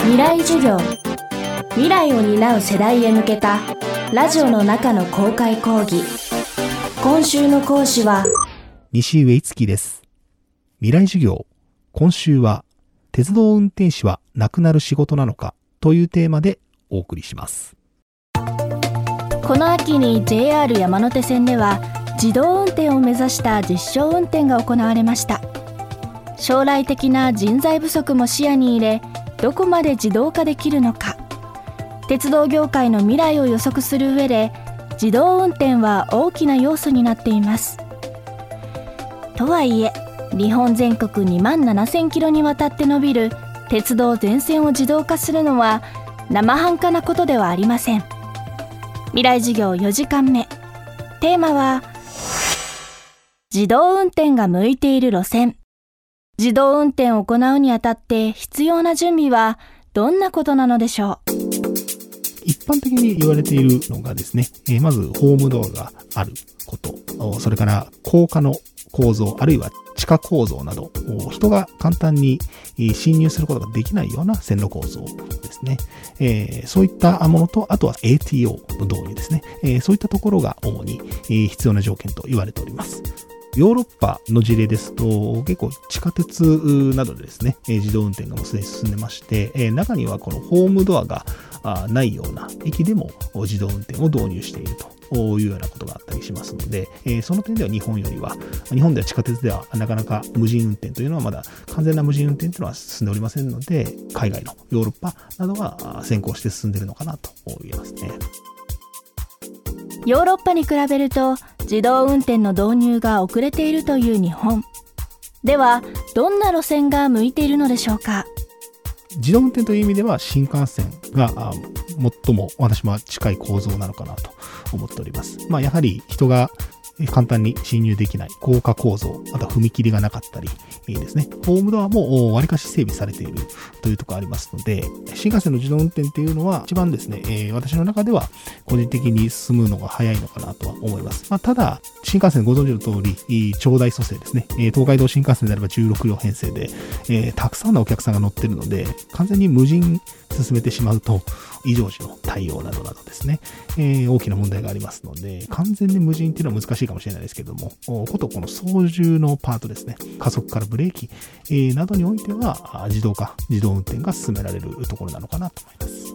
未来授業未来を担う世代へ向けたラジオの中の公開講義今週の講師は西上樹です。未来授業。今週は、鉄道運転士はなくなる仕事なのかというテーマでお送りします。この秋に JR 山手線では自動運転を目指した実証運転が行われました将来的な人材不足も視野に入れどこまで自動化できるのか。鉄道業界の未来を予測する上で自動運転は大きな要素になっています。とはいえ日本全国2万7000キロにわたって伸びる鉄道全線を自動化するのは生半可なことではありません。未来授業4時間目。テーマは自動運転が向いている路線。自動運転を行うにあたって必要な準備はどんなことなのでしょう？一般的に言われているのがですね、えまずホームドアがあること、それから高架の構造、あるいは地下構造など、人が簡単に侵入することができないような線路構造ですね。えそういったものと、あとは ATO の導入ですね。えそういったところが主に必要な条件と言われております。ヨーロッパの事例ですと、結構地下鉄などでですね、自動運転がもうすでに進んでまして、中にはこのホームドアがないような駅でも自動運転を導入しているというようなことがあったりしますので、えその点では日本よりは、日本では地下鉄ではなかなか無人運転というのはまだ完全な無人運転というのは進んでおりませんので、海外のヨーロッパなどが先行して進んでいるのかなと言えますね。ヨーロッパに比べると自動運転の導入が遅れているという日本ではどんな路線が向いているのでしょうか？自動運転という意味では新幹線が最も私も近い構造なのかなと思っております。まあ、やはり人が簡単に侵入できない高架構造、あとは踏切がなかったりですね、ホームドアもわりかし整備されているというところありますので、新幹線の自動運転っていうのは一番ですね、え私の中では個人的に進むのが早いのかなとは思います。まあ、ただ、新幹線ご存知の通り、長大蘇生ですね、え東海道新幹線であれば16両編成で、えたくさんのお客さんが乗ってるので、完全に無人進めてしまうと、異常時の対応などなどですね、えー大きな問題がありますので、完全に無人っていうのは難しいかもしれないですけども、ことこの操縦のパートですね、加速からブレーキ、えーなどにおいては、自動化、自動運転が進められるところなのかなと思います。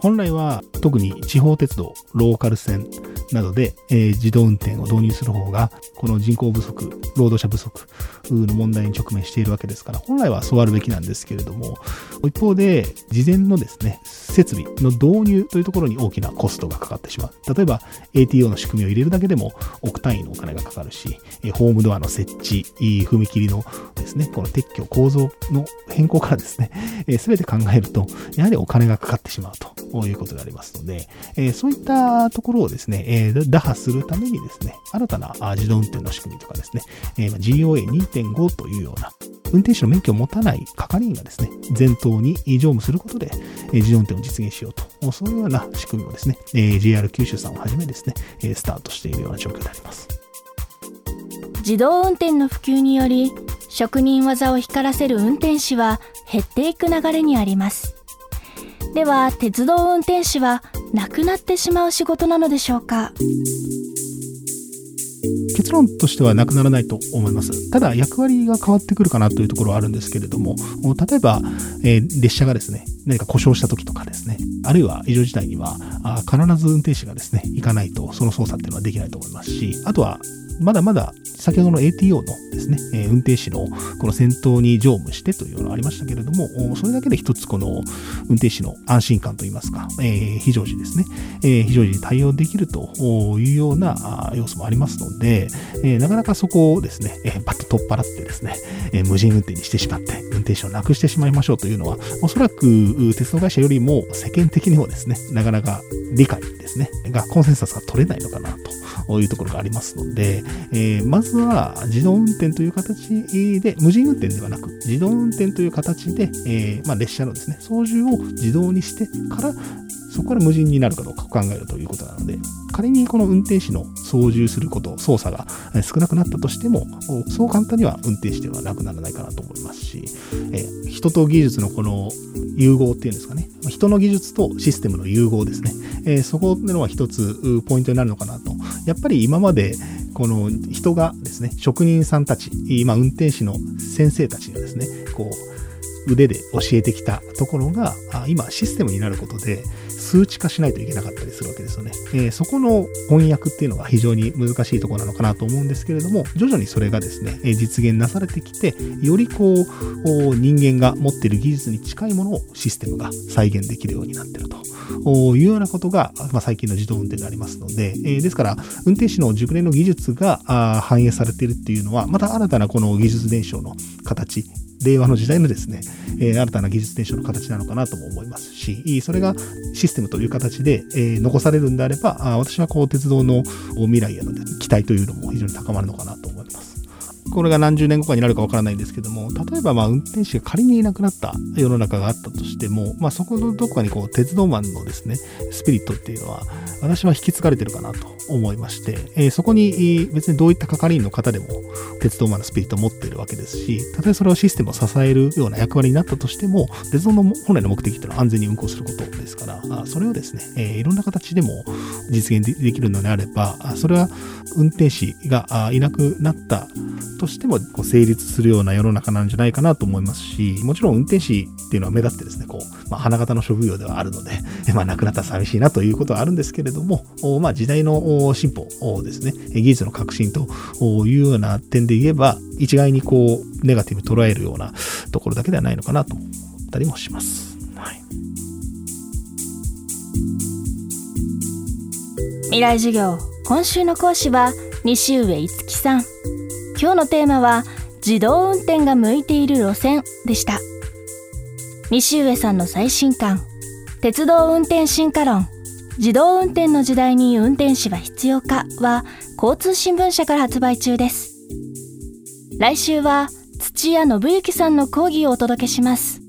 本来は特に地方鉄道、ローカル線などで、えー自動運転を導入する方が、この人口不足、労働者不足の問題に直面しているわけですから、本来はそうあるべきなんですけれども、一方で、事前のですね、設備の導入というところに大きなコストがかかってしまう。例えば、ATO の仕組みを入れるだけでも億単位のお金がかかるし、えーホームドアの設置、踏切のですね、この撤去、構造の変更からですね、すべて考えると、やはりお金がかかってしまうということでありますので、えそういったところをですね、えー打破するためにですね、新たな自動運転の仕組みとかですね、え GOA2.5 というような、運転手の免許を持たない係員がですね、前頭に乗務することで、え自動運転を実現しようと、そういうような仕組みをですね、え JR 九州さんをはじめですね、えスタートしているような状況であります。自動運転の普及により職人技を光らせる運転士は減っていく流れにありますでは鉄道運転士はなくなってしまう仕事なのでしょうか？結論としてはなくならないと思います。ただ、役割が変わってくるかなというところはあるんですけれども、例えば、えー列車がですね、何か故障した時とかですね、あるいは異常事態には、あ必ず運転手がですね、行かないと、その操作っていうのはできないと思いますし、あとは、まだまだ先ほどの ATO のですね、え運転士のこの先頭に乗務してというのがありましたけれども、それだけで一つこの運転士の安心感といいますか、えー非常時ですね、えー非常時に対応できるというような要素もありますので、えーなかなかそこをですね、えーパッと取っ払ってですね、え無人運転にしてしまって、運転手をなくしてしまいましょうというのは、おそらく鉄道会社よりも世間的にもですね、なかなか理解ですね、が、コンセンサスが取れないのかなというところがありますので、えーまずは自動運転という形で、無人運転ではなく、自動運転という形で、えーまあ、列車のですね、操縦を自動にしてから、そこから無人になるかどうかを考えるということなので、仮にこの運転士の操縦すること、操作が少なくなったとしても、そう簡単には運転士ではなくならないかなと思いますし、え人と技術のこの融合っていうんですかね。人の技術とシステムの融合ですね。え、そこっていうのは一つポイントになるのかなと。やっぱり今までこの人がですね、職人さんたち、今運転士の先生たちがですね、こう、腕で教えてきたところが、今システムになることで、数値化しないといけなかったりするわけですよね。えー、そこの翻訳っていうのが非常に難しいところなのかなと思うんですけれども、徐々にそれがですね、実現なされてきて、よりこう、人間が持っている技術に近いものをシステムが再現できるようになってるというようなことが、まあ、最近の自動運転でありますので、えー、ですから、運転士の熟練の技術が反映されているっていうのは、また新たなこの技術伝承の形令和の時代のですね、えー、新たな技術伝承の形なのかなとも思いますし、それがシステムという形で、えー、残されるんであれば、あ私はこう鉄道の未来への期待というのも非常に高まるのかなと思います。これが何十年後かになるかわからないんですけども、例えばまあ運転手が仮にいなくなった世の中があったとしても、まあそこのどこかにこう鉄道マンのですね、スピリットっていうのは、私は引き継がれてるかなと思いまして、えー、そこに別にどういった係員の方でも鉄道マンのスピリットを持っているわけですし、たとえそれをシステムを支えるような役割になったとしても、鉄道の本来の目的っていうのは安全に運行することですから、それをですね、えー、いろんな形でも実現できるのであれば、それは運転士がいなくなったとしてもこう成立するような世の中なんじゃないかなと思いますし、もちろん運転士っていうのは目立ってですね、こう、まあ、花形の職業ではあるので、まあ、亡くなったら寂しいなということはあるんですけれども、まあ、時代の進歩をですね、技術の革新というような点で言えば、一概にこう、ネガティブ捉えるようなところだけではないのかなと思ったりもします。はい。未来授業今週の講師は西上いつきさん今日のテーマは自動運転が向いている路線でした。西上さんの最新刊鉄道運転進化論自動運転の時代に運転士は必要かは交通新聞社から発売中です。来週は土屋信之さんの講義をお届けします。